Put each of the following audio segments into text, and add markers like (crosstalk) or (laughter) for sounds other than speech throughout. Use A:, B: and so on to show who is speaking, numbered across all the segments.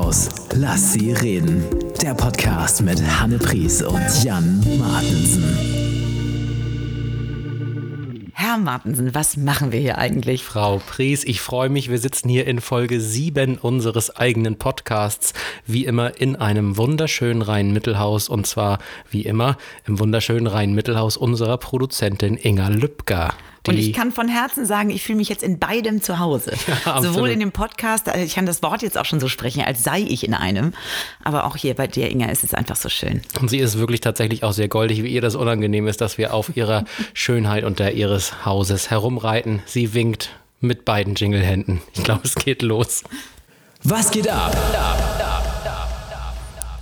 A: Krankenhaus. Lass sie reden. Der Podcast mit Hanne Pries und Jan Martensen.
B: Herr Martensen, was machen wir hier eigentlich?
C: Frau Pries, ich freue mich. Wir sitzen hier in Folge 7 unseres eigenen Podcasts, wie immer in einem wunderschönen Rhein-Mittelhaus und zwar wie immer im wunderschönen Rhein-Mittelhaus unserer Produzentin Inga Lübcker.
B: Und ich kann von Herzen sagen, ich fühle mich jetzt in beidem zu Hause. (laughs) Ja, Sowohl in dem Podcast, also ich kann das Wort jetzt auch schon so sprechen, als sei ich in einem. Aber auch hier bei dir, Inga, ist es einfach so schön.
C: Und sie ist wirklich tatsächlich auch sehr goldig, wie ihr das unangenehm ist, dass wir auf ihrer (laughs) Schönheit und der ihres Hauses herumreiten. Sie winkt mit beiden Jinglehänden. Ich glaube, es geht los.
A: Was geht ab?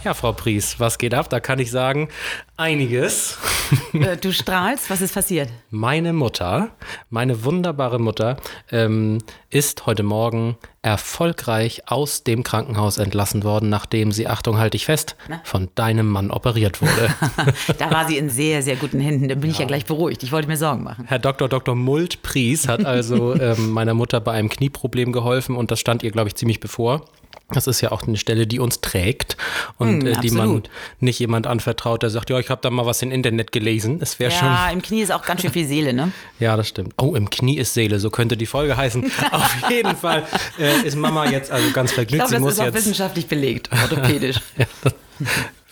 C: Ja, Frau Pries, was geht ab? Da kann ich sagen, einiges. (laughs)
B: Äh, du strahlst, was ist passiert?
C: Meine Mutter, meine wunderbare Mutter, ähm, ist heute Morgen erfolgreich aus dem Krankenhaus entlassen worden, nachdem sie, Achtung, halte ich fest, Na? von deinem Mann operiert wurde. (laughs)
B: da war sie in sehr, sehr guten Händen. Da bin ja. ich ja gleich beruhigt. Ich wollte mir Sorgen machen.
C: Herr Dr. Dr. Mult Pries hat also (laughs) ähm, meiner Mutter bei einem Knieproblem geholfen und das stand ihr, glaube ich, ziemlich bevor. Das ist ja auch eine Stelle, die uns trägt und mm, äh, die man nicht jemand anvertraut, der sagt, ja, ich habe da mal was im Internet gelesen. Es wäre ja, schon.
B: Ja, (laughs) im Knie ist auch ganz schön viel Seele, ne? (laughs)
C: ja, das stimmt. Oh, im Knie ist Seele, so könnte die Folge heißen. (laughs) Auf jeden Fall äh, ist Mama jetzt also ganz vergnügt. Ich
B: glaube,
C: das
B: muss ist auch
C: jetzt
B: wissenschaftlich belegt, orthopädisch. ja,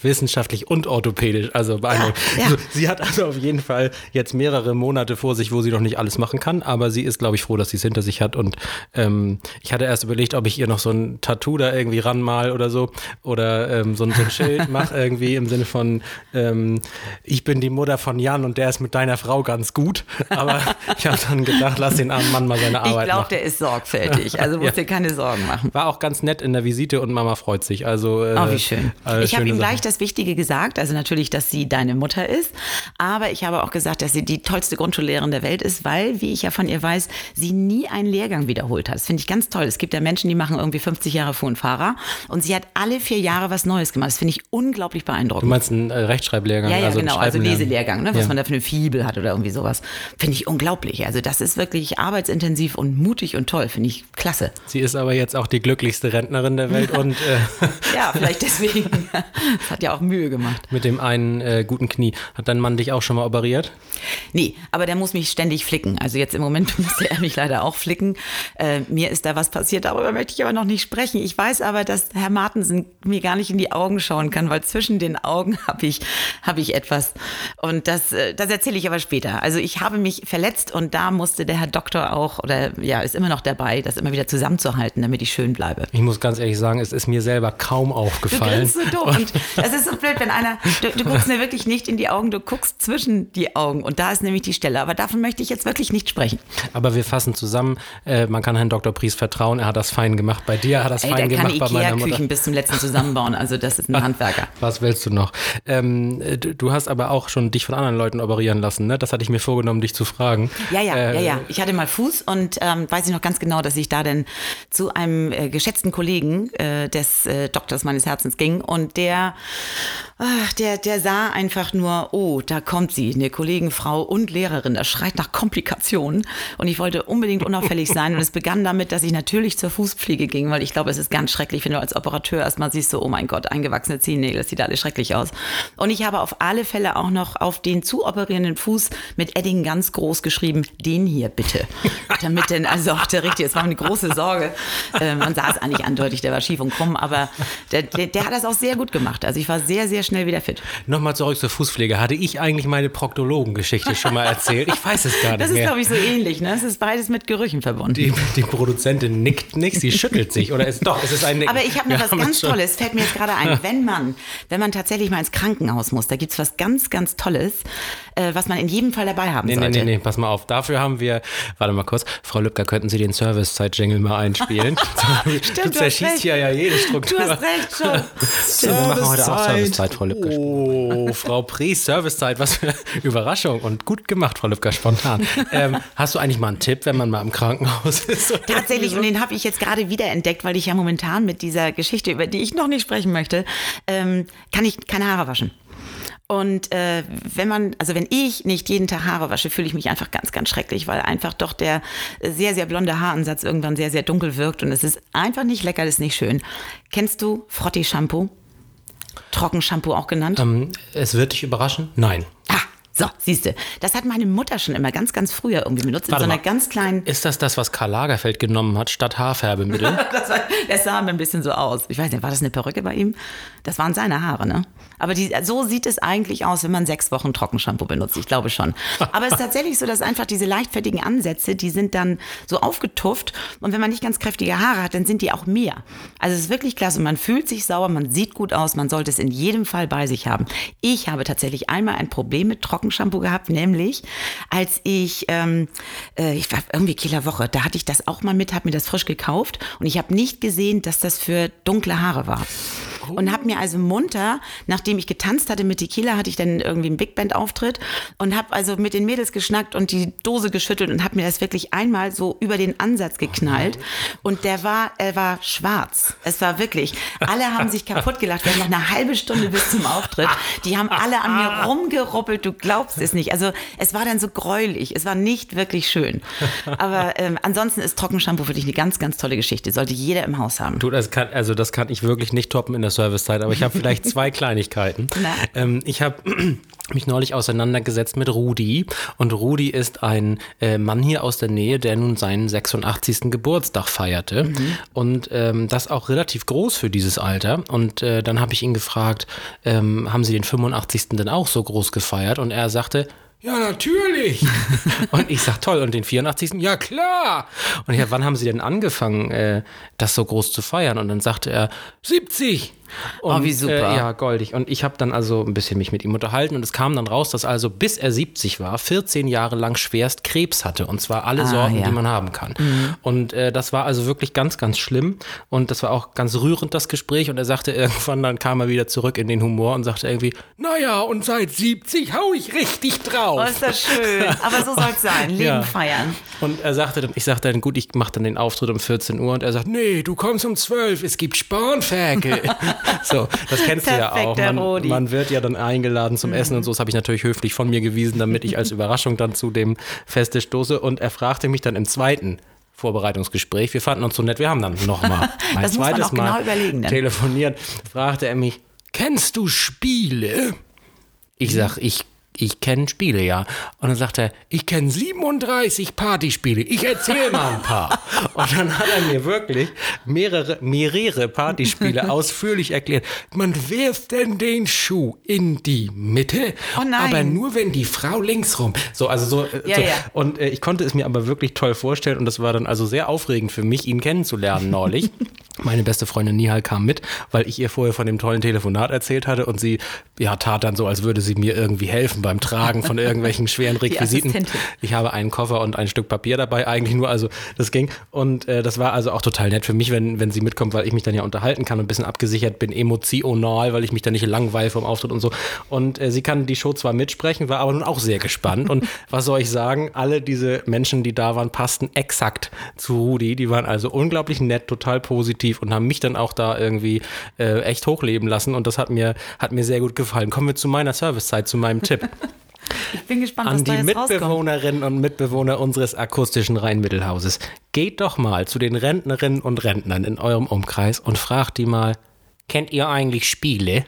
C: wissenschaftlich und orthopädisch. Also beeindruckend. Ja, ja. Also, sie hat also auf jeden Fall jetzt mehrere Monate vor sich, wo sie noch nicht alles machen kann, aber sie ist, glaube ich, froh, dass sie es hinter sich hat. Und ähm, ich hatte erst überlegt, ob ich ihr noch so ein Tattoo da irgendwie ranmal oder so oder ähm, so, ein, so ein Schild (laughs) mache irgendwie im Sinne von ähm, ich bin die Mutter von Jan und der ist mit deiner Frau ganz gut. Aber ich habe dann gedacht, lass den armen Mann mal seine Arbeit ich
B: glaub, machen. Ich glaube, der ist sorgfältig. Also musst (laughs) ja. dir keine Sorgen machen.
C: War auch ganz nett in der Visite und Mama freut sich. Also
B: äh, oh, wie schön. Äh, ich habe ihm gleich das Wichtige gesagt, also natürlich, dass sie deine Mutter ist, aber ich habe auch gesagt, dass sie die tollste Grundschullehrerin der Welt ist, weil, wie ich ja von ihr weiß, sie nie einen Lehrgang wiederholt hat. Das finde ich ganz toll. Es gibt ja Menschen, die machen irgendwie 50 Jahre Fuhr und Fahrer und sie hat alle vier Jahre was Neues gemacht. Das finde ich unglaublich beeindruckend.
C: Du meinst einen äh, Rechtschreiblehrgang?
B: Ja, ja, also genau, also Leselehrgang, ne, was ja. man da für eine Fibel hat oder irgendwie sowas. Finde ich unglaublich. Also das ist wirklich arbeitsintensiv und mutig und toll. Finde ich klasse.
C: Sie ist aber jetzt auch die glücklichste Rentnerin der Welt und äh (laughs)
B: ja, vielleicht deswegen. (laughs) Hat ja auch Mühe gemacht.
C: Mit dem einen äh, guten Knie. Hat dein Mann dich auch schon mal operiert?
B: Nee, aber der muss mich ständig flicken. Also jetzt im Moment (laughs) muss er mich leider auch flicken. Äh, mir ist da was passiert, darüber möchte ich aber noch nicht sprechen. Ich weiß aber, dass Herr Martensen mir gar nicht in die Augen schauen kann, weil zwischen den Augen (laughs) habe ich, hab ich etwas. Und das, äh, das erzähle ich aber später. Also ich habe mich verletzt und da musste der Herr Doktor auch, oder ja, ist immer noch dabei, das immer wieder zusammenzuhalten, damit ich schön bleibe.
C: Ich muss ganz ehrlich sagen, es ist mir selber kaum aufgefallen.
B: Du so doof. Und (laughs) das ist so blöd, wenn einer, du, du, guckst mir wirklich nicht in die Augen, du guckst zwischen die Augen und da ist nämlich die Stelle. Aber davon möchte ich jetzt wirklich nicht sprechen.
C: Aber wir fassen zusammen, äh, man kann Herrn Dr. Pries vertrauen, er hat das fein gemacht bei dir, er hat das Ey, fein gemacht bei meiner Mutter.
B: Küchen bis zum letzten zusammenbauen, also das ist ein (laughs) Handwerker.
C: Was willst du noch? Ähm, du hast aber auch schon dich von anderen Leuten operieren lassen, ne? Das hatte ich mir vorgenommen, dich zu fragen.
B: Ja, ja, äh, ja, ja. Ich hatte mal Fuß und ähm, weiß ich noch ganz genau, dass ich da dann zu einem äh, geschätzten Kollegen äh, des äh, Doktors meines Herzens ging und der Ach, der, der sah einfach nur, oh, da kommt sie, eine Kollegenfrau und Lehrerin, das schreit nach Komplikationen. Und ich wollte unbedingt unauffällig sein. Und es begann damit, dass ich natürlich zur Fußpflege ging, weil ich glaube, es ist ganz schrecklich, wenn du als Operateur erstmal siehst, so, oh mein Gott, eingewachsene Zehennägel, das sieht alles schrecklich aus. Und ich habe auf alle Fälle auch noch auf den zu operierenden Fuß mit Edding ganz groß geschrieben, den hier bitte. Damit denn, also auch der richtige, es war eine große Sorge. Äh, man sah es eigentlich andeutig, der war schief und krumm, aber der, der, der hat das auch sehr gut gemacht. Also ich war sehr, sehr schnell wieder fit.
C: Nochmal zurück zur Fußpflege. Hatte ich eigentlich meine Proktologengeschichte schon mal erzählt? Ich weiß es gar nicht
B: Das ist,
C: glaube
B: ich, so ähnlich. Ne? Es ist beides mit Gerüchen verbunden.
C: Die, die Produzentin nickt nicht, sie schüttelt sich. Oder ist doch, es ist ein Nicken.
B: Aber ich habe noch was ganz Tolles, fällt mir jetzt gerade ein. (laughs) Wenn man, wenn man tatsächlich mal ins Krankenhaus muss, da gibt es was ganz, ganz Tolles, äh, was man in jedem Fall dabei haben
C: nee,
B: sollte.
C: Nee, nee, nee, pass mal auf. Dafür haben wir, warte mal kurz, Frau Lübcker, könnten Sie den Servicezeit-Jingle mal einspielen? (laughs)
B: Stimmt,
C: du zerschießt hier ja jede Struktur.
B: Du hast recht, schon. (laughs)
C: so, wir machen heute Servicezeit, Frau Lübcker. Oh, Frau Pries, Servicezeit, was für Überraschung und gut gemacht, Frau Lübcker, spontan. Ähm, hast du eigentlich mal einen Tipp, wenn man mal im Krankenhaus ist?
B: Tatsächlich, so? und den habe ich jetzt gerade wieder entdeckt, weil ich ja momentan mit dieser Geschichte, über die ich noch nicht sprechen möchte, ähm, kann ich keine Haare waschen. Und äh, wenn man, also wenn ich nicht jeden Tag Haare wasche, fühle ich mich einfach ganz, ganz schrecklich, weil einfach doch der sehr, sehr blonde Haaransatz irgendwann sehr, sehr dunkel wirkt und es ist einfach nicht lecker, das ist nicht schön. Kennst du Frotti-Shampoo? Trockenshampoo auch genannt?
C: Ähm, es wird dich überraschen? Nein.
B: Ah, so, siehste, das hat meine Mutter schon immer ganz, ganz früher irgendwie benutzt.
C: Warte
B: in so einer
C: mal.
B: ganz kleinen.
C: Ist das das, was Karl Lagerfeld genommen hat, statt Haarfärbemittel? (laughs)
B: Das, war, das sah mir ein bisschen so aus. Ich weiß nicht, war das eine Perücke bei ihm? Das waren seine Haare, ne? Aber die, so sieht es eigentlich aus, wenn man sechs Wochen Trockenshampoo benutzt. Ich glaube schon. Aber es ist tatsächlich so, dass einfach diese leichtfertigen Ansätze, die sind dann so aufgetufft. Und wenn man nicht ganz kräftige Haare hat, dann sind die auch mehr. Also es ist wirklich klasse. Man fühlt sich sauber, man sieht gut aus. Man sollte es in jedem Fall bei sich haben. Ich habe tatsächlich einmal ein Problem mit Trockenshampoo gehabt, nämlich als ich, ähm, äh, ich war irgendwie Kieler Woche, da hatte ich das auch mal mit, habe mir das frisch gekauft und ich habe nicht gesehen, dass das für dunkle Haare war. Und habe mir also munter, nachdem ich getanzt hatte mit Tequila, hatte ich dann irgendwie einen Big Band Auftritt und habe also mit den Mädels geschnackt und die Dose geschüttelt und habe mir das wirklich einmal so über den Ansatz geknallt und der war, er war schwarz. Es war wirklich, alle haben sich kaputt gelacht. Wir haben noch eine halbe Stunde bis zum Auftritt. Die haben alle an mir rumgeruppelt, du glaubst es nicht. Also es war dann so gräulich, es war nicht wirklich schön. Aber ähm, ansonsten ist Trockenshampoo wirklich eine ganz, ganz tolle Geschichte. Sollte jeder im Haus haben.
C: Du, das kann, also das kann ich wirklich nicht toppen in der Servicezeit, aber ich habe (laughs) vielleicht zwei Kleinigkeiten. Ähm, ich habe (clears throat) mich neulich auseinandergesetzt mit Rudi und Rudi ist ein äh, Mann hier aus der Nähe, der nun seinen 86. Geburtstag feierte und ähm, das auch relativ groß für dieses Alter und äh, dann habe ich ihn gefragt, ähm, haben Sie den 85. denn auch so groß gefeiert und er sagte, ja, natürlich. (laughs) und ich sag, toll, und den 84. Ja, klar. Und ich sag, wann haben Sie denn angefangen, äh, das so groß zu feiern? Und dann sagte er, 70. Und,
B: Oh, wie super.
C: Äh, ja, goldig. Und ich habe dann also ein bisschen mich mit ihm unterhalten und es kam dann raus, dass also bis er 70 war, 14 Jahre lang schwerst Krebs hatte. Und zwar alle
B: Ah,
C: Sorten,
B: ja.
C: die man haben kann. Und äh, das war also wirklich ganz, ganz schlimm. Und das war auch ganz rührend, das Gespräch. Und er sagte (laughs) irgendwann, dann kam er wieder zurück in den Humor und sagte irgendwie, naja, und seit 70 hau ich richtig drauf.
B: Oh, ist das schön. Aber so soll es sein. (laughs) Leben
C: Ja.
B: feiern.
C: Und er sagte dann, ich sagte dann, gut, ich mache dann den Auftritt um 14 Uhr und er sagt, nee, du kommst um 12, es gibt Spanferkel. (laughs) (laughs) so, das kennst du ja auch. Man, man wird ja dann eingeladen zum Essen und so, das habe ich natürlich höflich von mir gewiesen, damit ich als (laughs) Überraschung dann zu dem Feste stoße. Und er fragte mich dann im zweiten Vorbereitungsgespräch, wir fanden uns so nett, wir haben dann nochmal (laughs) ein zweites
B: genau
C: Mal
B: überlegen dann.
C: telefoniert, fragte er mich, kennst du Spiele? Ich sag, ich, ich kenne Spiele, ja. Und dann sagt er, ich kenne 37 Partyspiele. Ich erzähle mal ein paar. (laughs) Und dann hat er mir wirklich mehrere, mehrere Partyspiele (laughs) ausführlich erklärt. Man wirft denn den Schuh in die Mitte,
B: Oh
C: aber nur wenn die Frau links rum. So, also so. äh,
B: Ja,
C: so.
B: ja.
C: Und äh, ich konnte es mir aber wirklich toll vorstellen und das war dann also sehr aufregend für mich, ihn kennenzulernen neulich. (laughs) Meine beste Freundin Nihal kam mit, weil ich ihr vorher von dem tollen Telefonat erzählt hatte und sie ja, tat dann so, als würde sie mir irgendwie helfen beim Tragen von irgendwelchen schweren (laughs) Requisiten. Ich habe einen Koffer und ein Stück Papier dabei, eigentlich nur, also das ging. Und äh, das war also auch total nett für mich, wenn, wenn sie mitkommt, weil ich mich dann ja unterhalten kann und ein bisschen abgesichert bin, emotional, weil ich mich dann nicht langweile vom Auftritt und so. Und äh, sie kann die Show zwar mitsprechen, war aber nun auch sehr gespannt. Und (laughs) was soll ich sagen, alle diese Menschen, die da waren, passten exakt zu Rudi. Die waren also unglaublich nett, total positiv und haben mich dann auch da irgendwie äh, echt hochleben lassen. Und das hat mir, hat mir sehr gut gefallen. Kommen wir zu meiner Servicezeit, zu meinem Tipp. (laughs)
B: Ich bin gespannt, was
C: An
B: da
C: die
B: jetzt rauskommt.
C: Mitbewohnerinnen und Mitbewohner unseres akustischen Rheinmittelhauses. Geht doch mal zu den Rentnerinnen und Rentnern in eurem Umkreis und fragt die mal, kennt ihr eigentlich Spiele?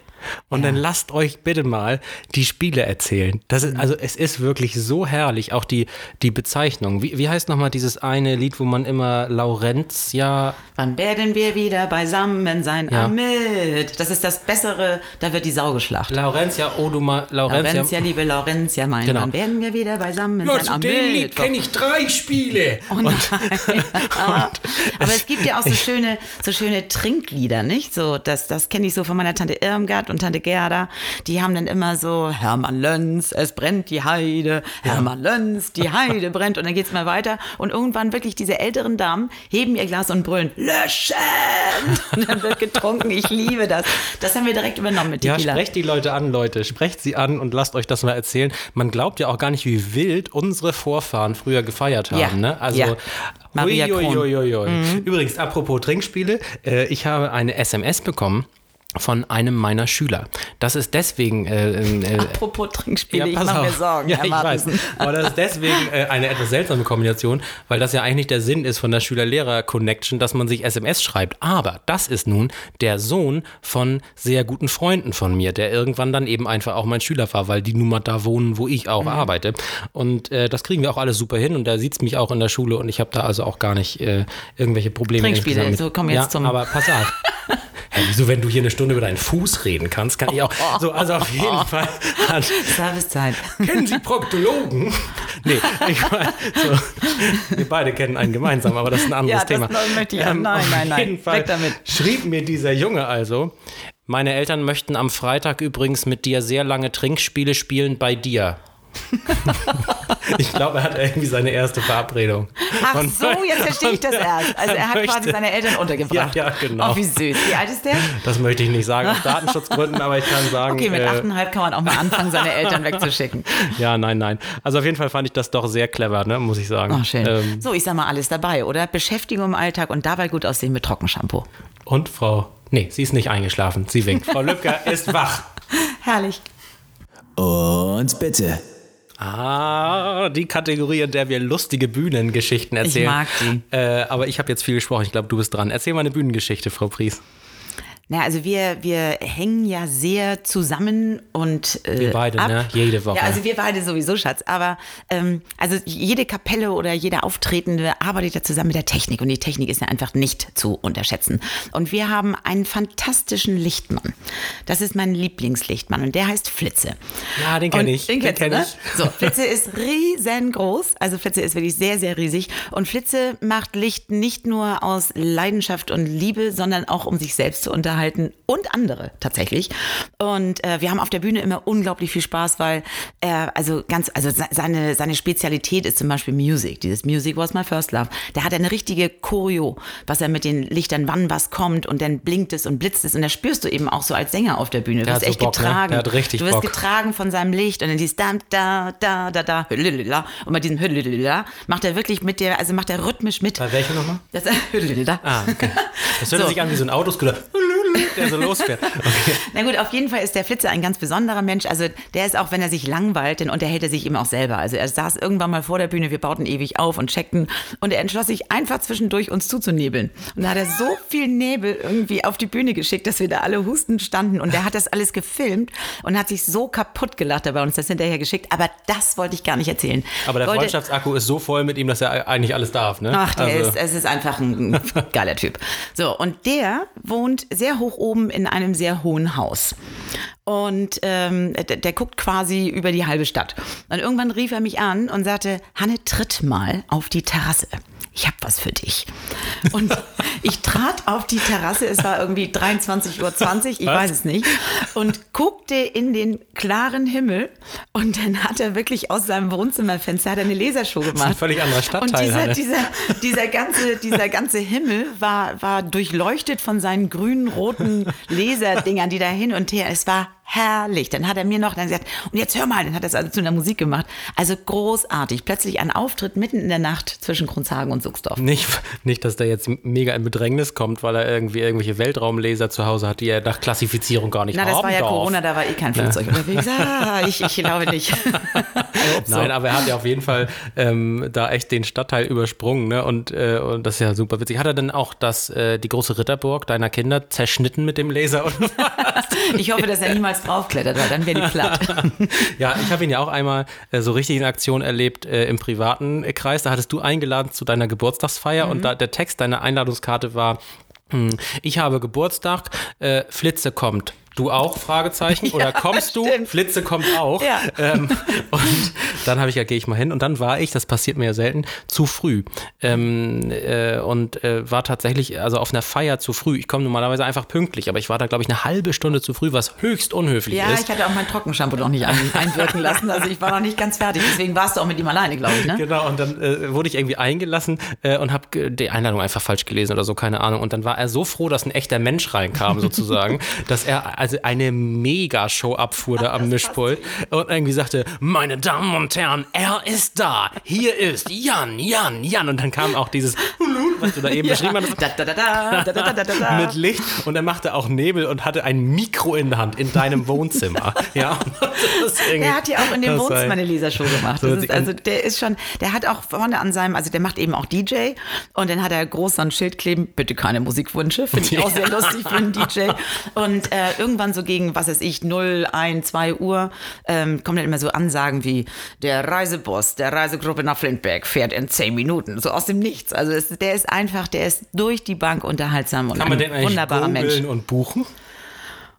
C: Und dann lasst euch bitte mal die Spiele erzählen. Das ist, also es ist wirklich so herrlich, auch die, die Bezeichnung. Wie, wie heißt nochmal dieses eine Lied, wo man immer Laurentia
B: Wann werden wir wieder beisammen sein?
C: Ja.
B: Amit. Das ist das Bessere, da wird die Sau geschlacht.
C: Laurentia Oduma, Laurentia.
B: Laurentia, liebe Laurentia, mein
C: Genau.
B: Wann werden wir wieder beisammen
C: Ja,
B: sein?
C: zu
B: Am
C: dem Lied kenne ich drei Spiele.
B: Oh nein. (laughs) Aber es gibt ja auch so schöne, so schöne Trinklieder, nicht? So, das, das kenne ich so von meiner Tante Irmgard und Tante Gerda. Die haben dann immer so, Hermann Löns, es brennt die Heide, Hermann Löns, die (laughs) Heide brennt. Und dann geht's mal weiter. Und irgendwann wirklich diese älteren Damen heben ihr Glas und brüllen, löschen! (laughs) Und dann wird getrunken. Ich liebe das. Das haben wir direkt übernommen mit
C: Ja,
B: Tequila.
C: sprecht die Leute an, Leute. Sprecht sie an und lasst euch das mal erzählen. Man glaubt ja auch gar nicht, wie wild unsere Vorfahren früher gefeiert haben.
B: Ja,
C: Ne? Also,
B: ja. Maria Kron.
C: ui. Übrigens, apropos Trinkspiele, äh, ich habe eine SMS bekommen von einem meiner Schüler. Das ist deswegen. Äh, äh,
B: Apropos Trinkspiele, ja, ich mache mir Sorgen.
C: Ja, ich weiß. Aber das ist deswegen äh, eine etwas seltsame Kombination, weil das ja eigentlich nicht der Sinn ist von der Schüler-Lehrer-Connection, dass man sich SMS schreibt. Aber das ist nun der Sohn von sehr guten Freunden von mir, der irgendwann dann eben einfach auch mein Schüler war, weil die nun mal da wohnen, wo ich auch mhm. arbeite. Und äh, das kriegen wir auch alles super hin und da sieht es mich auch in der Schule und ich habe da also auch gar nicht äh, irgendwelche Probleme.
B: Trinkspiele, so kommen jetzt
C: ja,
B: zum.
C: Aber pass auf. (laughs) Hey, wieso, wenn du hier eine Stunde über deinen Fuß reden kannst, kann ich auch. (laughs) So, also auf jeden Fall.
B: Servicezeit.
C: Kennen Sie Proktologen? Nee, ich meine, so, wir beide kennen einen gemeinsam, aber das ist ein anderes
B: ja,
C: Thema.
B: Das möchte ich, ähm, nein, nein, nein. Auf jeden Fall
C: damit. schrieb mir dieser Junge also, meine Eltern möchten am Freitag übrigens mit dir sehr lange Trinkspiele spielen bei dir. (laughs) ich glaube, er hat irgendwie seine erste Verabredung.
B: Ach und so, jetzt verstehe ich das erst. Also er hat möchte, quasi seine Eltern untergebracht.
C: Ja, ja, genau.
B: Oh, wie süß. Wie alt ist der?
C: Das möchte ich nicht sagen aus Datenschutzgründen, aber ich kann sagen.
B: Okay, mit äh, achteinhalb kann man auch mal anfangen, seine Eltern wegzuschicken. (laughs)
C: Ja, nein, nein. Also auf jeden Fall fand ich das doch sehr clever, ne, muss ich sagen.
B: Oh, schön. Ähm, so, ich sag mal alles dabei, oder? Beschäftigung im Alltag und dabei gut aussehen mit Trockenshampoo.
C: Und Frau, nee, sie ist nicht eingeschlafen. Sie winkt. Frau Lübcker (laughs) ist wach.
B: Herrlich.
A: Und bitte.
C: Ah, die Kategorie, in der wir lustige Bühnengeschichten erzählen. Ich
B: mag die.
C: Äh, aber ich habe jetzt viel gesprochen. Ich glaube, du bist dran. Erzähl mal eine Bühnengeschichte, Frau Pries.
B: Na, also wir, wir hängen ja sehr zusammen und
C: äh, wir beide, ab. ne? Jede Woche.
B: Ja, also wir beide sowieso, Schatz. Aber ähm, also jede Kapelle oder jeder Auftretende arbeitet ja zusammen mit der Technik und die Technik ist ja einfach nicht zu unterschätzen. Und wir haben einen fantastischen Lichtmann. Das ist mein Lieblingslichtmann und der heißt Flitze.
C: Ja, den kenne ich.
B: Den,
C: den
B: kenne ich. Ne? (laughs) So, Flitze ist riesengroß. Also Flitze ist wirklich sehr, sehr riesig. Und Flitze macht Licht nicht nur aus Leidenschaft und Liebe, sondern auch um sich selbst zu unterhalten unterhalten und andere tatsächlich. Und äh, wir haben auf der Bühne immer unglaublich viel Spaß, weil er also ganz, also seine, seine Spezialität ist zum Beispiel Music. Dieses Music was my first love. Der hat eine richtige Choreo, was er mit den Lichtern, wann was kommt und dann blinkt es und blitzt es. Und da spürst du eben auch so als Sänger auf der Bühne. Du wirst echt
C: Bock,
B: getragen.
C: Ne? Der hat richtig
B: du wirst
C: Bock.
B: getragen von seinem Licht und dann dieses da, da, da, da, da, und bei diesem macht er wirklich mit der, also macht er rhythmisch mit.
C: Bei welcher nochmal?
B: Das,
C: ah, okay. Das hört so. sich an wie so ein Autoscooter (laughs) der so losfährt. Okay.
B: Na gut, auf jeden Fall ist der Flitzer ein ganz besonderer Mensch. Also der ist auch, wenn er sich langweilt, dann unterhält er sich eben auch selber. Also er saß irgendwann mal vor der Bühne, wir bauten ewig auf und checkten und er entschloss sich einfach zwischendurch uns zuzunebeln. Und da hat er so viel Nebel irgendwie auf die Bühne geschickt, dass wir da alle hustend standen und er hat das alles gefilmt und hat sich so kaputt gelacht dabei uns das hinterher geschickt. Aber das wollte ich gar nicht erzählen.
C: Aber der
B: wollte,
C: Freundschaftsakku ist so voll mit ihm, dass er eigentlich alles darf, ne?
B: Ach, der also. ist, es ist einfach ein geiler Typ. So, und der wohnt sehr hoch oben in einem sehr hohen Haus. Und ähm, der, der, guckt quasi über die halbe Stadt. Und irgendwann rief er mich an und sagte, Hanne, tritt mal auf die Terrasse ich habe was für dich. (laughs) Und ich trat auf die Terrasse, es war irgendwie 23.20 Uhr, ich was? weiß es nicht, und guckte in den klaren Himmel und dann hat er wirklich aus seinem Wohnzimmerfenster hat eine Lasershow gemacht. Das ist ein
C: völlig anderer Stadtteil.
B: Und dieser, dieser, dieser, ganze, dieser ganze Himmel war, war durchleuchtet von seinen grünen, roten Laserdingern, die da hin und her, es war herrlich. Dann hat er mir noch dann gesagt, und jetzt hör mal, dann hat er es also zu einer Musik gemacht. Also großartig. Plötzlich ein Auftritt mitten in der Nacht zwischen Grundshagen und Suchsdorf.
C: Nicht, nicht, dass der jetzt mega in Bedrängnis kommt, weil er irgendwie irgendwelche Weltraumlaser zu Hause hat, die er nach Klassifizierung gar nicht Na,
B: haben
C: das
B: war ja
C: darf.
B: Corona, da war eh kein Flugzeug ja. unterwegs. (laughs) Ah, ich, ich glaube nicht.
C: so. (laughs) Nein, aber er hat ja auf jeden Fall ähm, da echt den Stadtteil übersprungen, ne? Und, äh, und das ist ja super witzig. Hat er denn auch das, äh, die große Ritterburg deiner Kinder zerschnitten mit dem Laser? (laughs)
B: ich hoffe, dass er niemals niemals draufklettert, weil dann wäre die platt. (laughs)
C: ja, ich habe ihn ja auch einmal äh, so richtig in Aktion erlebt äh, im privaten Kreis. Da hattest du eingeladen zu deiner Geburtstagsfeier mhm. und da, der Text deiner Einladungskarte war, hm, ich habe Geburtstag, äh, Flitze kommt. Du auch? Fragezeichen. (laughs) Oder ja, kommst du? Stimmt. Flitze kommt auch. Ja. Ähm, und dann habe ich ja, gehe ich mal hin. Und dann war ich, das passiert mir ja selten, zu früh. Ähm, äh, und äh, war tatsächlich, also auf einer Feier zu früh. Ich komme normalerweise einfach pünktlich, aber ich war da, glaube ich, eine halbe Stunde zu früh, was höchst unhöflich
B: ja,
C: ist.
B: Ja, ich hatte auch mein Trockenshampoo noch nicht ein, einwirken lassen. Also ich war noch nicht ganz fertig. Deswegen warst du auch mit ihm alleine, glaube ich. Ne?
C: Genau. Und dann äh, wurde ich irgendwie eingelassen äh, und habe die Einladung einfach falsch gelesen oder so, keine Ahnung. Und dann war er so froh, dass ein echter Mensch reinkam, sozusagen, (laughs) dass er also eine Megashow abfuhr da am Mischpult und irgendwie sagte, meine Damen und Herren, er ist da, hier ist Jan, Jan, Jan. Und dann kam auch dieses was du da eben (laughs) beschrieben hast. Mit Licht und er machte auch Nebel und hatte ein Mikro in der Hand in deinem Wohnzimmer. (laughs) ja.
B: Er hat ja auch in dem Wohnzimmer eine Lasershow gemacht.
C: So
B: ist, also der ist schon, der hat auch vorne an seinem, also der macht eben auch DJ und dann hat er groß so ein Schild kleben, bitte keine Musikwünsche, finde ich (laughs) auch sehr lustig für einen DJ. Und äh, irgendwann so gegen, was weiß ich, 0, 1, 2 Uhr ähm, kommen dann immer so Ansagen wie der Reisebus der Reisegruppe nach Flintberg fährt in 10 Minuten, so aus dem Nichts. Also es, der ist einfach, der ist durch die Bank unterhaltsam und
C: Kann man
B: ein
C: den eigentlich
B: wunderbarer Mensch.
C: und buchen?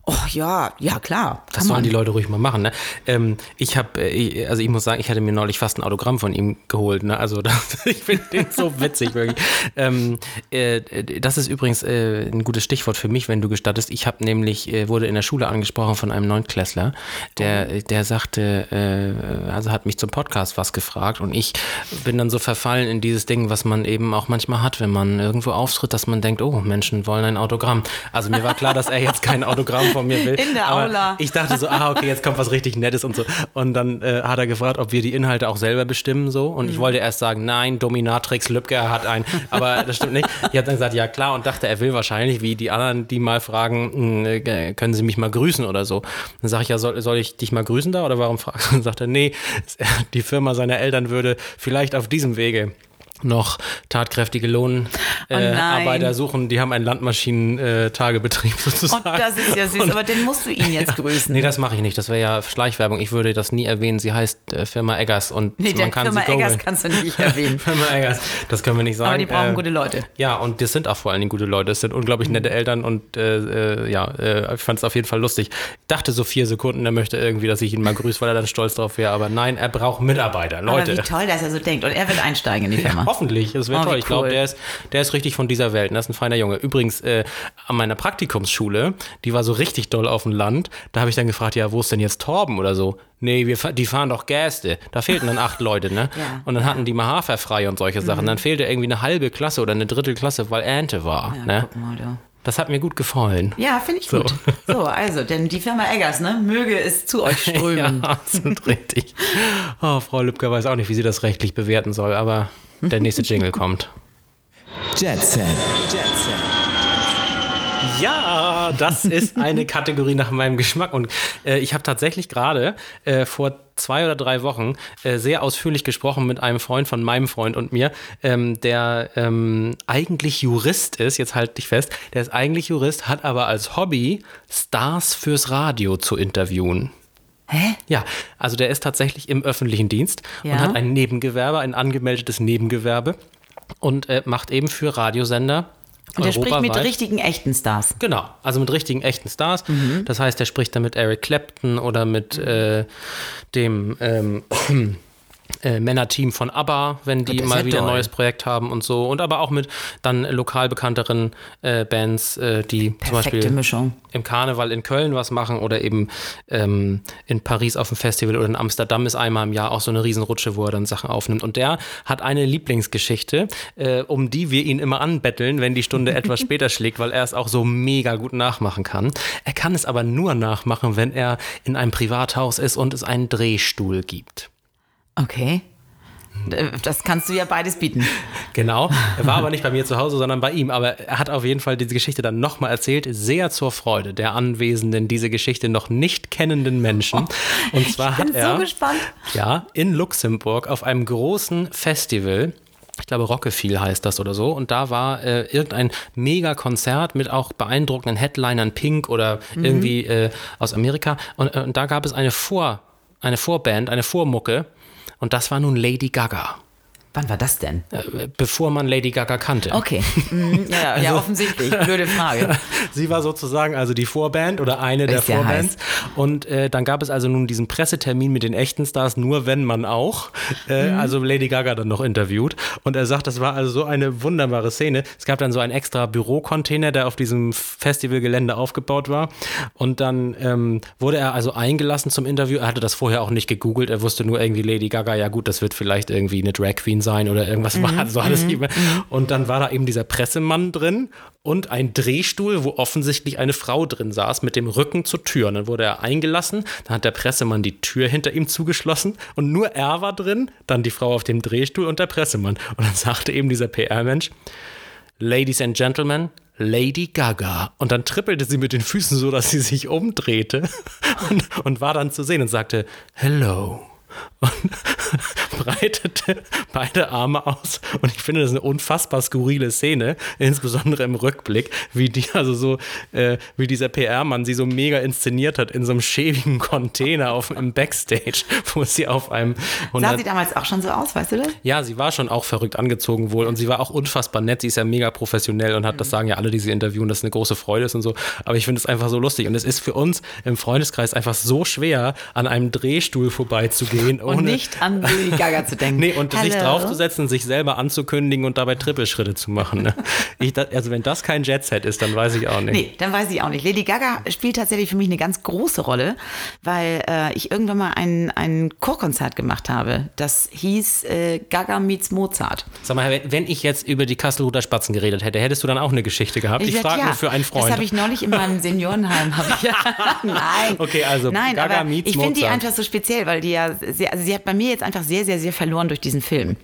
B: Oh ja, ja klar.
C: Das sollen
B: man.
C: die Leute ruhig mal machen. Ne? Ähm, ich habe, äh, also ich muss sagen, ich hatte mir neulich fast ein Autogramm von ihm geholt. Ne? Also (laughs) das, ich finde den so witzig wirklich. Ähm, äh, das ist übrigens äh, ein gutes Stichwort für mich, wenn du gestattest. Ich habe nämlich äh, wurde in der Schule angesprochen von einem Neunklässler, der der sagte, äh, also hat mich zum Podcast was gefragt und ich bin dann so verfallen in dieses Ding, was man eben auch manchmal hat, wenn man irgendwo auftritt, dass man denkt, oh Menschen wollen ein Autogramm. Also mir war klar, dass er jetzt kein (laughs) Autogramm von mir will.
B: In der Aula.
C: Ich dachte so, ah, okay, jetzt kommt was richtig Nettes und so. Und dann äh, hat er gefragt, ob wir die Inhalte auch selber bestimmen so. Und ich
B: Mhm.
C: wollte erst sagen, nein, Dominatrix Lübcke hat ein. Aber das stimmt nicht. Ich habe dann gesagt, ja klar und dachte, er will wahrscheinlich, wie die anderen, die mal fragen, mh, äh, können Sie mich mal grüßen oder so. Dann sage ich, ja, soll, soll ich dich mal grüßen da oder warum fragst du? Dann sagt er, nee, die Firma seiner Eltern würde vielleicht auf diesem Wege noch tatkräftige Lohnarbeiter
B: Oh
C: äh,
B: nein.
C: Arbeiter suchen, die haben einen Landmaschinen-Tagebetrieb (laughs) sozusagen.
B: Und das ist ja süß, aber dann musst du ihn jetzt (laughs) grüßen.
C: Nee, das mache ich nicht. Das wäre ja Schleichwerbung. Ich würde das nie erwähnen. Sie heißt äh, Firma Eggers und
B: Nee,
C: man kann
B: Firma
C: sie.
B: Eggers kannst du nicht erwähnen. (laughs)
C: Firma Eggers, das können wir nicht sagen.
B: Aber die brauchen
C: Äh,
B: gute Leute.
C: Ja, und das sind auch vor allen Dingen gute Leute. Das sind unglaublich nette Eltern und äh, äh, ja, äh, ich fand es auf jeden Fall lustig. Dachte so vier Sekunden, er möchte irgendwie, dass ich ihn mal grüße, weil er dann stolz drauf wäre. Aber nein, er braucht Mitarbeiter, Leute.
B: Aber wie toll, dass er so denkt. Und er wird einsteigen in die Firma.
C: Hoffentlich, das wäre
B: Oh, wie
C: toll. Ich glaube,
B: cool.
C: der ist, der ist richtig von dieser Welt. und Das ist ein feiner Junge. Übrigens, äh, an meiner Praktikumsschule, die war so richtig doll auf dem Land, da habe ich dann gefragt, ja, wo ist denn jetzt Torben oder so? Nee, wir, die fahren doch Gäste. Da fehlten dann acht Leute, ne? (laughs)
B: Ja.
C: Und dann hatten die mal haferfrei und solche Sachen. Dann fehlte irgendwie eine halbe Klasse oder eine Drittelklasse, weil Ernte war.
B: Ja,
C: ne?
B: guck mal, du.
C: Das hat mir gut gefallen.
B: Ja, finde ich
C: So.
B: gut. So, also, denn die Firma Eggers, ne, möge es zu euch (laughs) strömen. (laughs)
C: Ja, absolut richtig. Oh, Frau Lübcker weiß auch nicht, wie sie das rechtlich bewerten soll, aber der nächste Jingle kommt.
A: Jetset.
C: Ja, das ist eine Kategorie nach meinem Geschmack. Und äh, ich habe tatsächlich gerade äh, vor zwei oder drei Wochen äh, sehr ausführlich gesprochen mit einem Freund von meinem Freund und mir, ähm, der ähm, eigentlich Jurist ist, jetzt halt dich fest, der ist eigentlich Jurist, hat aber als Hobby Stars fürs Radio zu interviewen.
B: Hä?
C: Ja, also der ist tatsächlich im öffentlichen Dienst
B: Ja.
C: und hat ein Nebengewerbe, ein angemeldetes Nebengewerbe und äh, macht eben für Radiosender.
B: Und er spricht mit richtigen, echten Stars.
C: Genau, also mit richtigen, echten Stars. Das heißt, er spricht dann mit Eric Clapton oder mit äh, dem ähm, äh, Männerteam von ABBA, wenn die mal wieder ein neues Projekt haben und so. Und aber auch mit dann lokal bekannteren äh, Bands, äh, die zum
B: Perfekte
C: Beispiel
B: Mischung.
C: im Karneval in Köln was machen oder eben ähm, in Paris auf dem Festival oder in Amsterdam ist einmal im Jahr auch so eine Riesenrutsche, wo er dann Sachen aufnimmt. Und der hat eine Lieblingsgeschichte, äh, um die wir ihn immer anbetteln, wenn die Stunde etwas (laughs) später schlägt, weil er es auch so mega gut nachmachen kann. Er kann es aber nur nachmachen, wenn er in einem Privathaus ist und es einen Drehstuhl gibt.
B: Okay. Äh, Das kannst du ja beides bieten.
C: Genau. Er war (laughs) aber nicht bei mir zu Hause, sondern bei ihm. Aber er hat auf jeden Fall diese Geschichte dann nochmal erzählt, sehr zur Freude der Anwesenden, diese Geschichte noch nicht kennenden Menschen. Und zwar
B: bin
C: hat er
B: so gespannt.
C: ja in Luxemburg auf einem großen Festival ich glaube, Rockefeller heißt das oder so. Und da war äh, irgendein Mega-Konzert mit auch beeindruckenden Headlinern, Pink oder irgendwie äh, aus Amerika. Und, äh, und da gab es eine Vor, eine Vorband, eine Vormucke. Und das war nun Lady Gaga.
B: Wann war das denn?
C: Äh, bevor man Lady Gaga kannte.
B: Okay. (laughs) Mhm, ja, ja, ja,
C: Also-
B: offensichtlich. Blöde Frage. (laughs)
C: Sie war sozusagen also die Vorband oder eine der
B: Ist ja
C: Vorbands. Und äh, dann gab es also nun diesen Pressetermin mit den echten Stars, nur wenn man auch. Äh,
B: Mhm.
C: Also Lady Gaga dann noch interviewt. Und er sagt, das war also so eine wunderbare Szene. Es gab dann so einen extra Bürocontainer, der auf diesem Festivalgelände aufgebaut war. Und dann ähm, wurde er also eingelassen zum Interview. Er hatte das vorher auch nicht gegoogelt. Er wusste nur irgendwie Lady Gaga, ja gut, das wird vielleicht irgendwie eine Drag Queen sein oder irgendwas war. So hat es ihm. Und dann war da eben dieser Pressemann drin und ein Drehstuhl, wo offensichtlich eine Frau drin saß, mit dem Rücken zur Tür. Und dann wurde er eingelassen, dann hat der Pressemann die Tür hinter ihm zugeschlossen und nur er war drin, dann die Frau auf dem Drehstuhl und der Pressemann. Und dann sagte eben dieser PR-Mensch, Ladies and Gentlemen, Lady Gaga. Und dann trippelte sie mit den Füßen so, dass sie sich umdrehte (laughs) und, und war dann zu sehen und sagte, Hello und (laughs) breitete beide Arme aus. Und ich finde das eine unfassbar skurrile Szene, insbesondere im Rückblick, wie die, also so, äh, wie dieser PR-Mann sie so mega inszeniert hat in so einem schäbigen Container auf, im Backstage, (laughs) wo sie auf einem.
B: Sah sie damals auch schon so aus, weißt du das?
C: Ja, sie war schon auch verrückt angezogen wohl und sie war auch unfassbar nett. Sie ist ja mega professionell und hat, mhm. das sagen ja alle, die sie interviewen, dass es eine große Freude ist und so. Aber ich finde es einfach so lustig. Und es ist für uns im Freundeskreis einfach so schwer, an einem Drehstuhl vorbeizugehen gehen.
B: Und nicht an Lady Gaga zu denken. (laughs)
C: nee, und Hello. sich draufzusetzen, sich selber anzukündigen und dabei Trippelschritte zu machen. Ne? (laughs) Ich, also, wenn das kein Jet-Set ist, dann weiß ich auch nicht. Nee,
B: dann weiß ich auch nicht. Lady Gaga spielt tatsächlich für mich eine ganz große Rolle, weil äh, ich irgendwann mal ein, ein Chorkonzert gemacht habe. Das hieß äh, Gaga meets Mozart.
C: Sag mal, wenn ich jetzt über die Kasselruther Spatzen geredet hätte, hättest du dann auch eine Geschichte gehabt? Ich, ich frage ja, nur für einen Freund. Das
B: habe ich neulich in meinem Seniorenheim. (laughs) Nein.
C: Okay, also
B: Nein, Gaga aber meets ich finde die einfach so speziell, weil die ja sehr, also sie hat bei mir jetzt einfach sehr, sehr, sehr verloren durch diesen Film.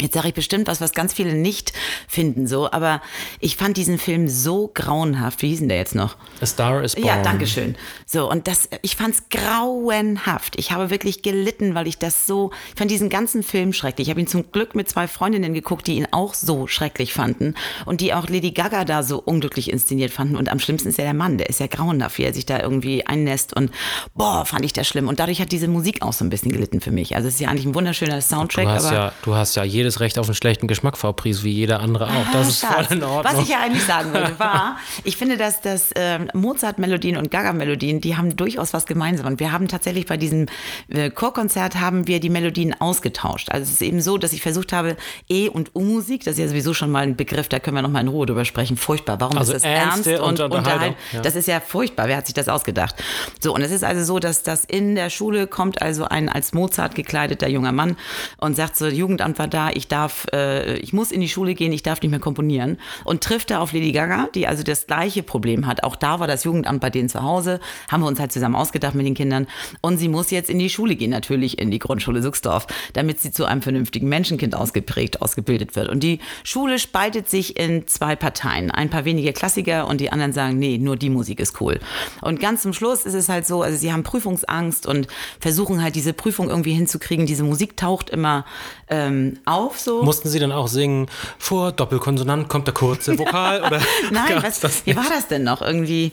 B: Jetzt sage ich bestimmt was, was ganz viele nicht finden, so, aber ich fand diesen Film so grauenhaft. Wie hieß denn der jetzt noch?
C: A Star is Born.
B: Ja, danke schön. So, und das, ich fand es grauenhaft. Ich habe wirklich gelitten, weil ich das so, ich fand diesen ganzen Film schrecklich. Ich habe ihn zum Glück mit zwei Freundinnen geguckt, die ihn auch so schrecklich fanden und die auch Lady Gaga da so unglücklich inszeniert fanden. Und am schlimmsten ist ja der Mann, der ist ja grauenhaft, wie er sich da irgendwie einnässt und boah, fand ich das schlimm. Und dadurch hat diese Musik auch so ein bisschen gelitten für mich. Also es ist ja eigentlich ein wunderschöner Soundtrack.
C: Du hast aber ja, du hast ja jedes jedes Recht auf einen schlechten Geschmack, Frau Pries, wie jeder andere auch. Das ist voll in Ordnung.
B: Was ich ja eigentlich sagen (laughs) wollte, war, ich finde, dass das äh, Mozart-Melodien und Gaga-Melodien, die haben durchaus was gemeinsam. Und wir haben tatsächlich bei diesem äh, Chorkonzert haben wir die Melodien ausgetauscht. Also es ist eben so, dass ich versucht habe, E- und U-Musik, das ist ja sowieso schon mal ein Begriff, da können wir noch mal in Ruhe drüber sprechen. Furchtbar. Warum also ist das ernst und Unterhalt? Ja. Das ist ja furchtbar. Wer hat sich das ausgedacht? So, und es ist also so, dass das in der Schule kommt also ein als Mozart gekleideter junger Mann und sagt so, Jugendamt war da, ich darf, äh, ich muss in die Schule gehen, ich darf nicht mehr komponieren. Und trifft da auf Lady Gaga, die also das gleiche Problem hat. Auch da war das Jugendamt bei denen zu Hause, haben wir uns halt zusammen ausgedacht mit den Kindern. Und sie muss jetzt in die Schule gehen, natürlich in die Grundschule Suchsdorf, damit sie zu einem vernünftigen Menschenkind ausgeprägt, ausgebildet wird. Und die Schule spaltet sich in zwei Parteien. Ein paar wenige Klassiker und die anderen sagen, nee, nur die Musik ist cool. Und ganz zum Schluss ist es halt so, also sie haben Prüfungsangst und versuchen halt diese Prüfung irgendwie hinzukriegen. Diese Musik taucht immer ähm, auf so.
C: Mussten Sie dann auch singen, vor Doppelkonsonant kommt der kurze Vokal? Oder (laughs)
B: Nein, (laughs) was, wie war das denn noch? Irgendwie,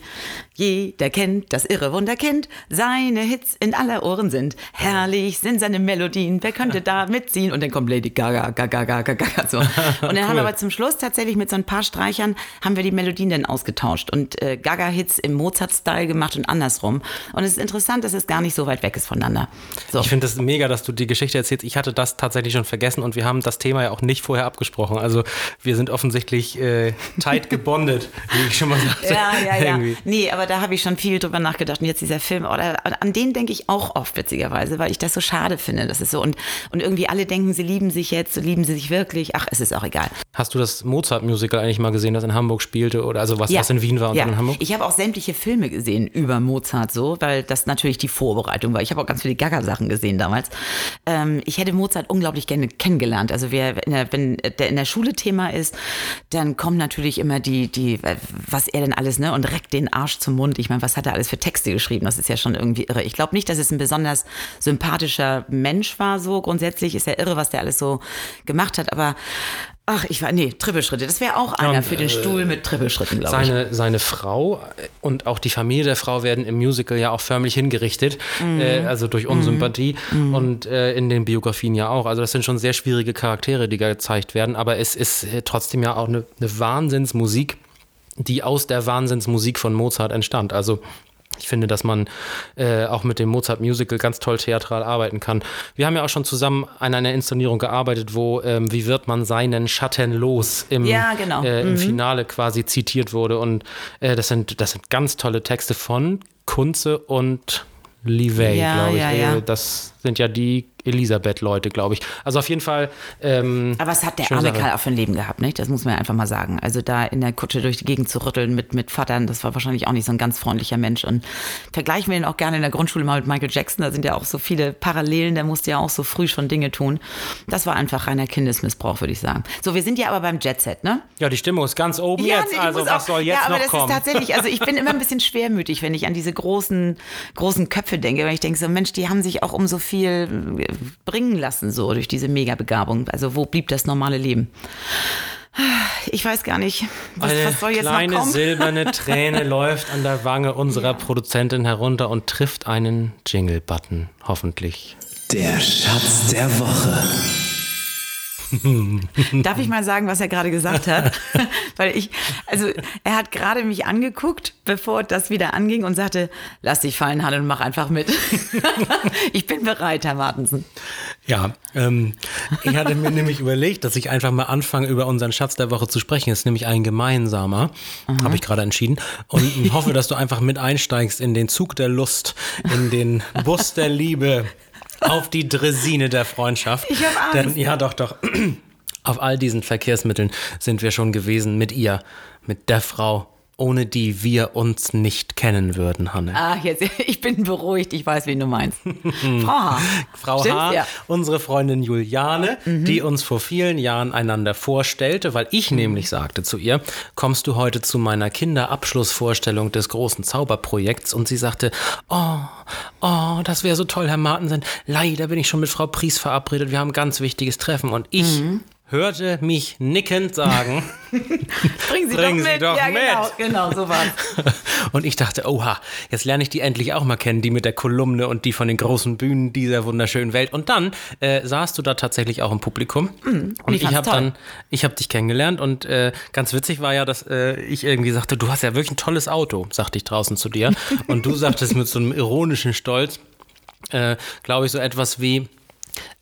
B: jeder kennt das irre Wunderkind, seine Hits in aller Ohren sind. Herrlich sind seine Melodien, wer könnte da mitziehen? Und dann kommt Lady Gaga, Gaga, Gaga, Gaga, so. (laughs) Und dann cool. haben wir aber zum Schluss tatsächlich mit so ein paar Streichern, haben wir die Melodien dann ausgetauscht und äh, Gaga-Hits im Mozart-Style gemacht und andersrum. Und es ist interessant, dass es gar nicht so weit weg ist voneinander.
C: So. Ich finde es das mega, dass du die Geschichte erzählst. Ich hatte das tatsächlich schon vergessen und wir haben das Thema ja auch nicht vorher abgesprochen. Also wir sind offensichtlich äh, tight gebondet, wie ich schon mal sagte.
B: Ja, ja, ja. (laughs) Irgendwie. Nee, aber da habe ich schon viel drüber nachgedacht. Und jetzt dieser Film, oder an den denke ich auch oft witzigerweise, weil ich das so schade finde. Das ist so und, und irgendwie alle denken, sie lieben sich jetzt, so lieben sie sich wirklich. Ach, es ist auch egal.
C: Hast du das Mozart-Musical eigentlich mal gesehen, das in Hamburg spielte oder also was, ja. was in Wien war und
B: ja.
C: in Hamburg?
B: Ich habe auch sämtliche Filme gesehen über Mozart so, weil das natürlich die Vorbereitung war. Ich habe auch ganz viele Gaga-Sachen gesehen damals. Ähm, ich hätte Mozart unglaublich gerne kennengelernt. Also wer in der, wenn der in der Schule Thema ist, dann kommen natürlich immer die, die, was er denn alles, ne, und reckt den Arsch zum Mund. Ich meine, was hat er alles für Texte geschrieben? Das ist ja schon irgendwie irre. Ich glaube nicht, dass es ein besonders sympathischer Mensch war, so grundsätzlich. Ist ja irre, was der alles so gemacht hat, aber Ach, ich war, nee, Trippelschritte. Das wäre auch einer ja, für den äh, Stuhl mit Trippelschritten, glaube
C: ich. Seine Frau und auch die Familie der Frau werden im Musical ja auch förmlich hingerichtet, mhm. äh, also durch Unsympathie mhm. und äh, in den Biografien ja auch. Also das sind schon sehr schwierige Charaktere, die gezeigt werden, aber es ist äh, trotzdem ja auch eine, eine Wahnsinnsmusik, die aus der Wahnsinnsmusik von Mozart entstand. Also ich finde, dass man äh, auch mit dem Mozart Musical ganz toll theatral arbeiten kann. Wir haben ja auch schon zusammen an einer Inszenierung gearbeitet, wo ähm, Wie wird man seinen Schatten los im,
B: ja, genau.
C: äh, im mhm. Finale quasi zitiert wurde. Und äh, das, sind, das sind ganz tolle Texte von Kunze und Livey, ja, glaube ich. Ja. Äh, das sind ja die Elisabeth-Leute, glaube ich. Also auf jeden Fall. Ähm,
B: Aber was hat der arme
C: Sache.
B: Kerl auch für ein Leben gehabt, nicht? Das muss man ja einfach mal sagen. Also da in der Kutsche durch die Gegend zu rütteln mit, mit Vatern, das war wahrscheinlich auch nicht so ein ganz freundlicher Mensch. Und vergleichen wir ihn auch gerne in der Grundschule mal mit Michael Jackson. Da sind ja auch so viele Parallelen. Der musste ja auch so früh schon Dinge tun. Das war einfach reiner Kindesmissbrauch, würde ich sagen. So, wir sind ja aber beim Jet Set, ne?
C: Ja, die Stimmung ist ganz oben
B: Ja,
C: jetzt.
B: nee,
C: Also was
B: auch-
C: soll jetzt
B: ja, aber
C: noch
B: das
C: kommen?
B: ist tatsächlich, also ich bin immer ein bisschen schwermütig, wenn ich an diese großen, großen Köpfe denke, weil ich denke so, Mensch, die haben sich auch um so viel äh, bringen lassen, so durch diese Megabegabung. Also wo blieb das normale Leben? Ich weiß gar nicht, was,
C: Eine
B: was soll jetzt
C: kleine
B: noch kommen?
C: silberne (laughs) Träne läuft an der Wange unserer Produzentin herunter und trifft einen Jingle-Button, hoffentlich.
A: Der Schatz der Woche.
B: Darf ich mal sagen, was er gerade gesagt hat? (laughs) Weil ich, also er hat gerade mich angeguckt, bevor das wieder anging und sagte, lass dich fallen, Hanne, und mach einfach mit. (laughs) ich bin bereit, Herr Martensen.
C: Ja, ähm, ich hatte mir nämlich überlegt, dass ich einfach mal anfange, über unseren Schatz der Woche zu sprechen. Es ist nämlich ein gemeinsamer, habe ich gerade entschieden. Und (laughs) hoffe, dass du einfach mit einsteigst in den Zug der Lust, in den Bus der Liebe, auf die Dresine der Freundschaft.
B: Ich hab Angst.
C: Denn, ja, doch, doch. Auf all diesen Verkehrsmitteln sind wir schon gewesen mit ihr, mit der Frau, ohne die wir uns nicht kennen würden, Hanne.
B: Ah, jetzt, (laughs) ich bin beruhigt, ich weiß, wen du meinst. (laughs) Frau H.
C: Frau
B: Stimmt's?
C: H.,
B: Ja.
C: unsere Freundin Juliane, die uns vor vielen Jahren einander vorstellte, weil ich nämlich sagte zu ihr, kommst du heute zu meiner Kinderabschlussvorstellung des großen Zauberprojekts? Und sie sagte, oh, oh, das wäre so toll, Herr Martensen. Leider bin ich schon mit Frau Pries verabredet, wir haben ein ganz wichtiges Treffen. Und ich hörte mich nickend sagen, (laughs)
B: Bringen Sie
C: Bringen
B: doch
C: Sie
B: mit.
C: doch
B: ja,
C: mit.
B: genau, genau, so war's. (laughs)
C: Und ich dachte, oha, jetzt lerne ich die endlich auch mal kennen, die mit der Kolumne und die von den großen Bühnen dieser wunderschönen Welt. Und dann äh, saßt du da tatsächlich auch im Publikum. und
B: ich
C: habe dann, ich habe dich kennengelernt und äh, ganz witzig war ja, dass äh, ich irgendwie sagte, du hast ja wirklich ein tolles Auto, sagte ich draußen zu dir. (laughs) Und du sagtest mit so einem ironischen Stolz, äh, glaube ich, so etwas wie,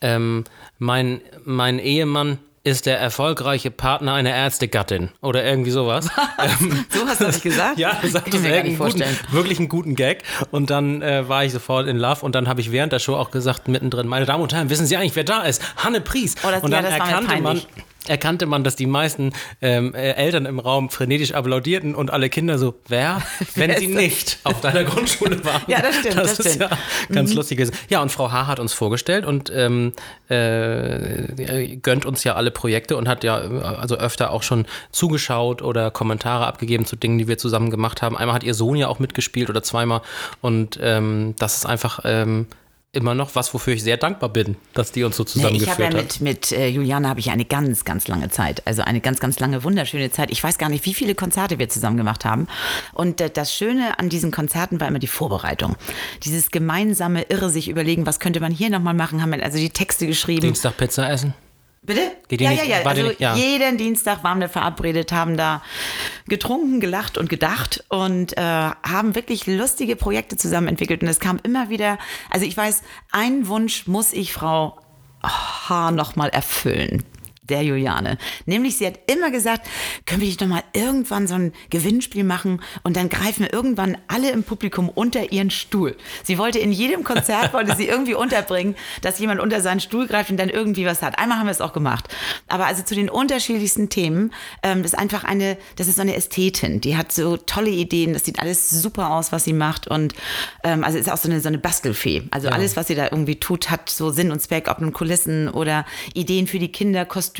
C: ähm, mein, mein Ehemann ist der erfolgreiche Partner einer Ärztegattin oder irgendwie sowas. (laughs) Ähm,
B: So hast du das gesagt?
C: ja,
B: mir gar nicht
C: einen guten,
B: vorstellen.
C: wirklich einen guten Gag. Und dann äh, war ich sofort in Love und dann habe ich während der Show auch gesagt, mittendrin, meine Damen und Herren, wissen Sie eigentlich, wer da ist? Hanne Pries.
B: Oh, das-
C: und
B: ja,
C: dann
B: das mir
C: erkannte man. Erkannte man, dass die meisten ähm, äh, Eltern im Raum frenetisch applaudierten und alle Kinder so, wer? (laughs) Wenn sie nicht auf deiner Grundschule waren.
B: Ja, das stimmt,
C: Das,
B: das
C: ist
B: stimmt. Mhm.
C: ja ganz lustig. gewesen. Ja, und Frau H. hat uns vorgestellt und ähm, äh, gönnt uns ja alle Projekte und hat ja äh, also öfter auch schon zugeschaut oder Kommentare abgegeben zu Dingen, die wir zusammen gemacht haben. Einmal hat ihr Sohn ja auch mitgespielt oder zweimal und ähm, das ist einfach ähm, immer noch was, wofür ich sehr dankbar bin, dass die uns so
B: Nee, ich habe
C: zusammengeführt
B: ja
C: hat.
B: mit, mit äh, Juliane habe ich eine ganz, ganz lange Zeit, also eine ganz, ganz lange, wunderschöne Zeit. Ich weiß gar nicht, wie viele Konzerte wir zusammen gemacht haben. Und äh, das Schöne an diesen Konzerten war immer die Vorbereitung. Dieses gemeinsame Irre sich überlegen, was könnte man hier nochmal machen, haben wir also die Texte geschrieben.
C: Dienstag Pizza essen.
B: Bitte?
C: Geht
B: ja, ja, ja, Also
C: nicht- ja.
B: jeden Dienstag waren wir verabredet, haben da getrunken, gelacht und gedacht und äh, haben wirklich lustige Projekte zusammen entwickelt. Und es kam immer wieder, also ich weiß, einen Wunsch muss ich Frau H. nochmal erfüllen. Der Juliane. Nämlich, sie hat immer gesagt, können wir nicht noch mal irgendwann so ein Gewinnspiel machen und dann greifen wir irgendwann alle im Publikum unter ihren Stuhl. Sie wollte in jedem Konzert, wollte sie irgendwie unterbringen, dass jemand unter seinen Stuhl greift und dann irgendwie was hat. Einmal haben wir es auch gemacht. Aber also zu den unterschiedlichsten Themen, ähm, das ist einfach eine, das ist so eine Ästhetin, die hat so tolle Ideen, das sieht alles super aus, was sie macht und ähm, also ist auch so eine, so eine Bastelfee. Also alles, was sie da irgendwie tut, hat so Sinn und Zweck, ob nun Kulissen oder Ideen für die Kinder, Kostüme,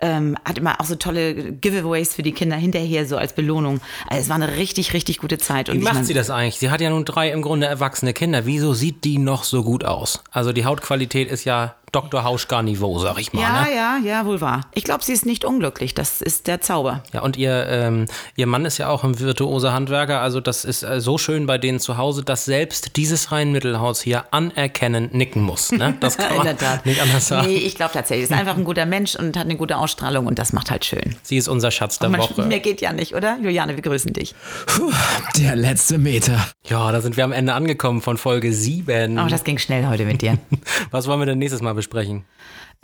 B: ähm, hat immer auch so tolle Giveaways für die Kinder hinterher so als Belohnung. Also es war eine richtig, richtig gute Zeit. Und
C: Wie
B: ich
C: macht
B: mein-
C: sie das eigentlich? Sie hat ja nun drei im Grunde erwachsene Kinder. Wieso sieht die noch so gut aus? Also die Hautqualität ist ja Dr. Hauschka-Niveau, sag ich mal.
B: Ja,
C: ne?
B: ja, ja, wohl wahr. Ich glaube, sie ist nicht unglücklich. Das ist der Zauber.
C: Ja, und ihr, ähm, ihr Mann ist ja auch ein virtuoser Handwerker. Also das ist äh, so schön bei denen zu Hause, dass selbst dieses Rheinmittelhaus hier anerkennend nicken muss. Ne? Das kann (laughs) man nicht anders sagen.
B: Nee, ich glaube tatsächlich. Ist einfach ein guter Mensch und hat eine gute Ausstrahlung und das macht halt schön.
C: Sie ist unser Schatz der
B: Man,
C: Woche. (laughs)
B: mehr geht ja nicht, oder? Juliane, wir grüßen dich.
A: Der letzte Meter.
C: Ja, da sind wir am Ende angekommen von Folge 7.
B: Oh, das ging schnell heute mit dir. (laughs)
C: Was wollen wir denn nächstes Mal besprechen?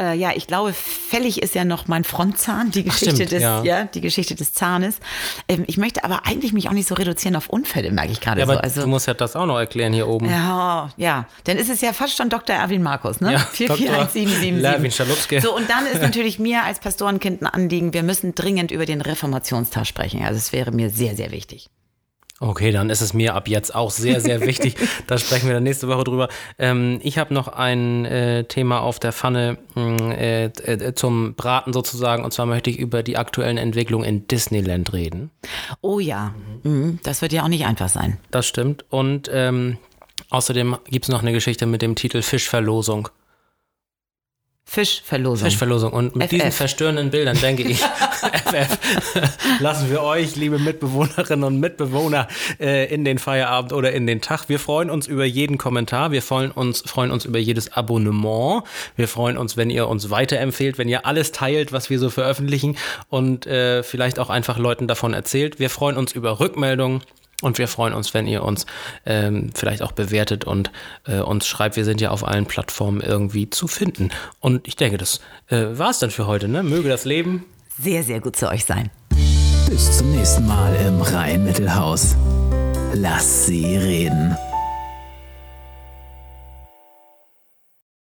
B: Äh, ja, ich glaube, fällig ist ja noch mein Frontzahn, die Geschichte
C: stimmt,
B: des,
C: ja.
B: ja. die Geschichte des Zahnes. Ähm, ich möchte aber eigentlich mich auch nicht so reduzieren auf Unfälle, merke ich gerade
C: Ja,
B: so.
C: aber
B: Also,
C: du musst ja das auch noch erklären hier oben.
B: ja, ja, dann ist es ja fast schon Dr. Erwin Markus, ne?
C: Ja,
B: 441777.
C: Lerwin Schalupske.
B: So, und dann ist (laughs) natürlich mir als Pastorenkind ein Anliegen, wir müssen dringend über den Reformationstag sprechen. Also es wäre mir sehr, sehr wichtig.
C: Okay, dann ist es mir ab jetzt auch sehr, sehr (laughs) wichtig. da sprechen wir dann nächste Woche drüber. Ähm, ich habe noch ein äh, Thema auf der Pfanne mh, äh, äh, zum Braten sozusagen. Und zwar möchte ich über die aktuellen Entwicklungen in Disneyland reden.
B: Oh ja, mhm. das wird ja auch nicht einfach sein.
C: Das stimmt. Und ähm, außerdem gibt es noch eine Geschichte mit dem Titel Fischverlosung.
B: Fischverlosung.
C: Fischverlosung. Und mit
B: FF.
C: diesen verstörenden Bildern denke ich, (laughs) FF, lassen wir euch, liebe Mitbewohnerinnen und Mitbewohner, äh, in den Feierabend oder in den Tag. Wir freuen uns über jeden Kommentar. Wir freuen uns, freuen uns über jedes Abonnement. Wir freuen uns, wenn ihr uns weiterempfehlt, wenn ihr alles teilt, was wir so veröffentlichen und äh, vielleicht auch einfach Leuten davon erzählt. Wir freuen uns über Rückmeldungen. Und wir freuen uns, wenn ihr uns ähm, vielleicht auch bewertet und äh, uns schreibt. Wir sind ja auf allen Plattformen irgendwie zu finden. Und ich denke, das äh, war es dann für heute. Ne? Möge das Leben.
B: Sehr, sehr gut zu euch sein.
A: Bis zum nächsten Mal im Rhein-Mittelhaus. Lass sie reden.